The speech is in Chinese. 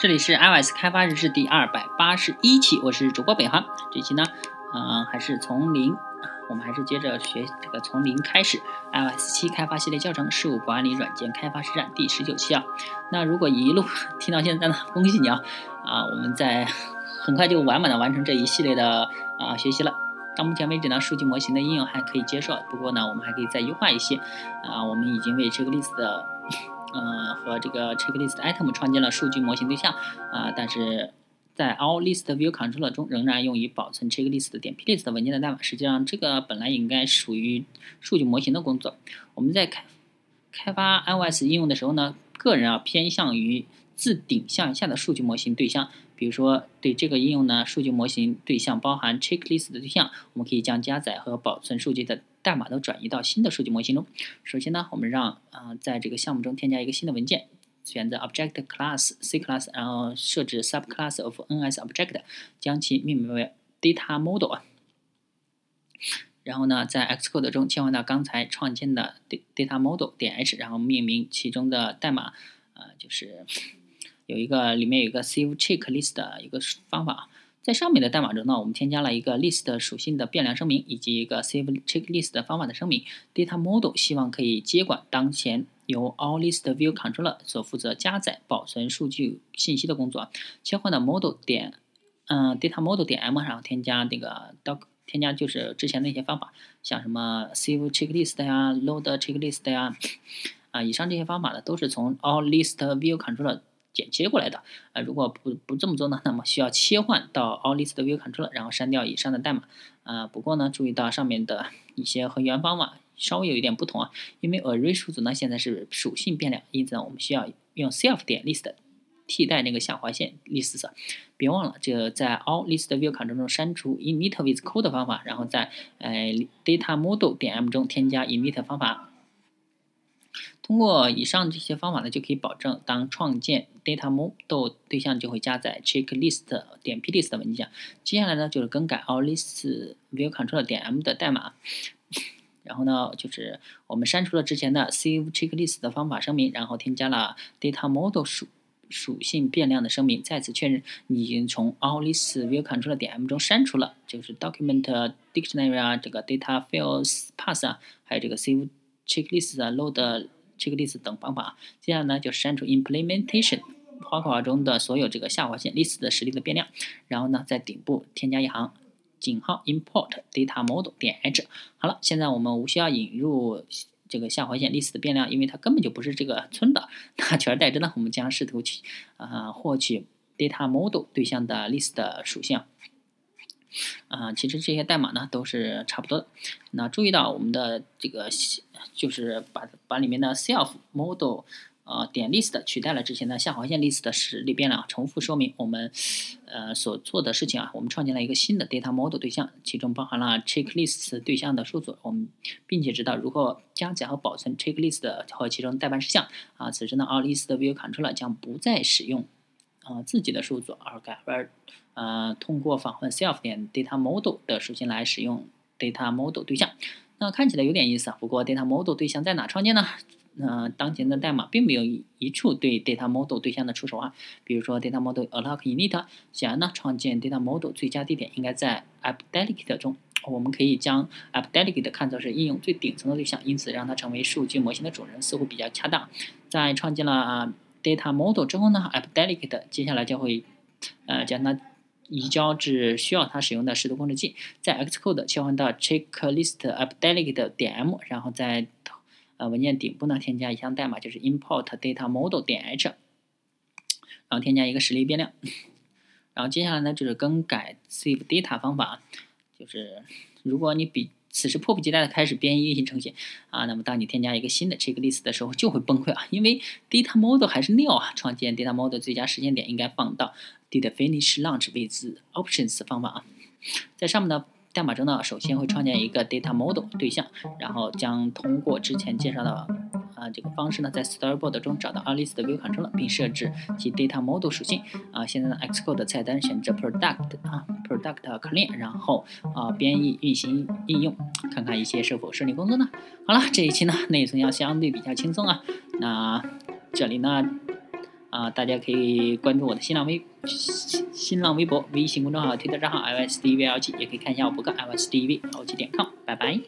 这里是 iOS 开发日志第二百八十一期，我是主播北航。这期呢，嗯，还是从零，我们还是接着学这个从零开始 iOS 七开发系列教程事务管理软件开发实战第十九期啊。那如果一路 听到现在呢，恭喜你啊！啊，我们在很快就完满的完成这一系列的啊学习了。到目前为止呢，数据模型的应用还可以接受，不过呢，我们还可以再优化一些啊。我们已经为这个例子的。嗯，和这个 checklist item 创建了数据模型对象啊，但是在 all list view controller 中仍然用于保存 checklist 点 plist 文件的代码。实际上，这个本来应该属于数据模型的工作。我们在开开发 iOS 应用的时候呢，个人啊偏向于自顶向下的数据模型对象。比如说，对这个应用呢，数据模型对象包含 checklist 的对象，我们可以将加载和保存数据的代码都转移到新的数据模型中。首先呢，我们让啊，在这个项目中添加一个新的文件，选择 object class C class，然后设置 subclass of NS object，将其命名为 data model 啊。然后呢，在 Xcode 中切换到刚才创建的 data model 点 h，然后命名其中的代码，呃，就是。有一个里面有一个 save checklist 的一个方法，在上面的代码中呢，我们添加了一个 list 属性的变量声明，以及一个 save checklist 的方法的声明。data model 希望可以接管当前由 all list view controller 所负责加载、保存数据信息的工作。切换到 model 点，嗯，data model 点 m 上添加那个 doc，添加就是之前那些方法，像什么 save checklist 呀、load checklist 呀，啊，以上这些方法呢，都是从 all list view controller 剪切过来的，呃，如果不不这么做呢，那么需要切换到 all list view controller，然后删掉以上的代码，啊，不过呢，注意到上面的一些和原方法稍微有一点不同啊，因为 array 数组呢现在是属性变量，因此呢，我们需要用 self 点 list 替代那个下划线 list，别忘了这在 all list view controller 中删除 init with code 方法，然后在呃 data model 点 m 中添加 init 方法。通过以上这些方法呢，就可以保证当创建 data model 对象就会加载 checklist 点 plist 的文件。接下来呢，就是更改 all list view control 点 m 的代码。然后呢，就是我们删除了之前的 save checklist 的方法声明，然后添加了 data model 属属性变量的声明。再次确认你已经从 all list view control 点 m 中删除了，就是 document dictionary 啊，这个 data files pass 啊，还有这个 save checklist 啊，load。checklist 等方法，接下来呢就删除 implementation 花括号中的所有这个下划线 list 的实例的变量，然后呢在顶部添加一行井号 import data model 点 h。好了，现在我们无需要引入这个下划线 list 的变量，因为它根本就不是这个村的。那取而代之呢，我们将试图去啊获取 data model 对象的 list 属性。啊，其实这些代码呢都是差不多的。那注意到我们的这个就是把把里面的 self model 呃点 list 取代了之前的下划线 list 的实例变量。重复说明我们呃所做的事情啊，我们创建了一个新的 data model 对象，其中包含了 checklist 对象的数组。我们并且知道如何加载和保存 checklist 和其中代办事项。啊，此时呢，all list view controller 将不再使用啊自己的数组，而改而。呃，通过访问 self 点 data model 的属性来使用 data model 对象，那看起来有点意思啊。不过 data model 对象在哪创建呢？呃，当前的代码并没有一处对 data model 对象的出手啊。比如说 data model alloc init，显然呢，创建 data model 最佳地点应该在 app delegate 中。我们可以将 app delegate 看作是应用最顶层的对象，因此让它成为数据模型的主人似乎比较恰当。在创建了啊 data model 之后呢，app delegate 接下来将会呃将它移交至需要它使用的视图控制器，在 Xcode 切换到 checklist app delegate 点 m，然后在呃文件顶部呢添加一项代码，就是 import data model 点 h，然后添加一个实例变量，然后接下来呢就是更改 save data 方法，就是如果你比此时迫不及待的开始编译运行程序啊，那么当你添加一个新的 checklist 的时候就会崩溃啊，因为 data model 还是 new 啊，创建 data model 最佳时间点应该放到 did finish launch with options 方法啊，在上面的代码中呢，首先会创建一个 data model 对象，然后将通过之前介绍的啊这个方式呢，在 storyboard 中找到 all list view control，并设置其 data model 属性啊。现在呢，Xcode 菜单选择 product 啊 product clean，然后啊编译运行应用，看看一些是否顺利工作呢？好了，这一期呢内存要相对比较轻松啊。那这里呢。啊，大家可以关注我的新浪微新浪微博、微信公众号、推特账号 LSDVLG，，也可以看一下我博客 l s d v l 七点 com。拜拜。